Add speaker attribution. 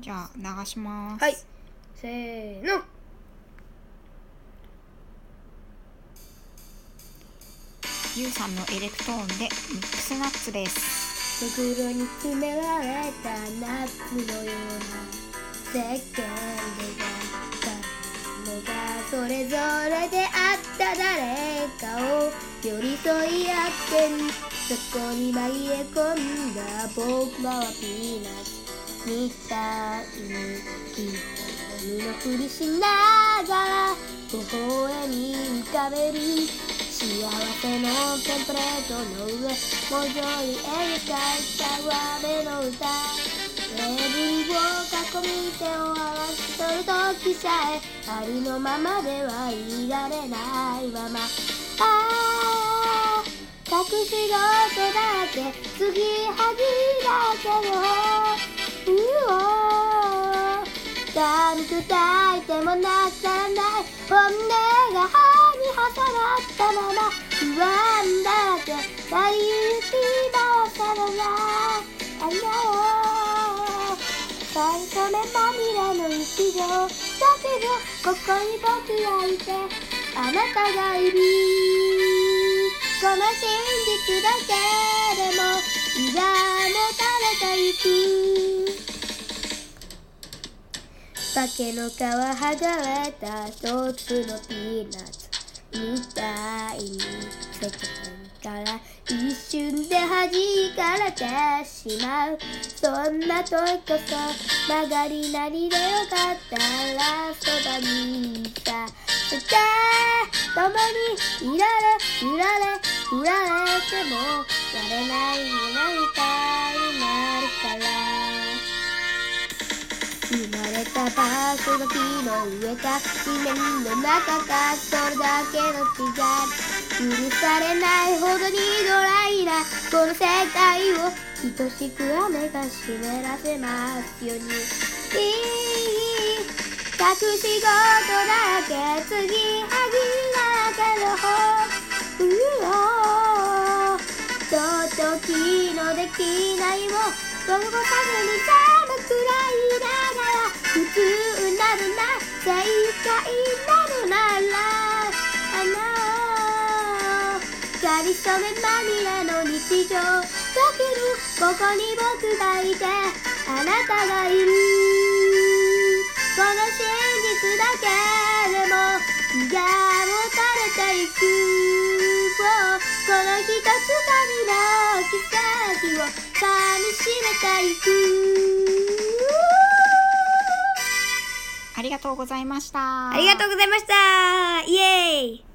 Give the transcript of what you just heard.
Speaker 1: じゃあ流します。
Speaker 2: はい。せーの。
Speaker 1: ゆうさんのエレクトーンでミックスナッツです。
Speaker 2: 袋に詰められたナッツのような石鹸でやった。のがそれぞれであった。誰かを寄り添い合ってるそこに紛れ込んだ僕らはピーナッツみたいに君のふりしながら微笑み浮かべる幸せのテンプレートの上文字に描いた雨の歌テーブルを囲み手を合わせとる時さえありのままではいられないままああ隠し事だけ継ぎはぎだけどく抱いてもなくない。本音が歯に挟まったまま不安だけ大雪ばさらない。あなよ最初目まみれの日常だけどここに僕がいてあなたがいる。この真実だけでも胃がもたれていく。竹の皮剥がれた一つのピーナッツみたいに世間から一瞬で弾かれてしまうそんな時こそ曲がりなりでよかったらそばにいたそして共にいられいられ振られてもやれない何かになまた場所が木の上か地面の中かそれだけの違い許されないほどにドライなこの世界を等しく雨が湿らせますように。いい隠し事だらけ継ぎはぎだけの方うおちょっと気のできないもどこかずに寒くらいながら。普通なるな正解なる。ならあのかりそめまみれの日常だけどここに僕がいてあなたがいるこの真実だけでも気が持たれていく。この一つ旅の奇跡を噛みしめていく。
Speaker 1: ありがとうございました。
Speaker 2: ありがとうございましたイエーイ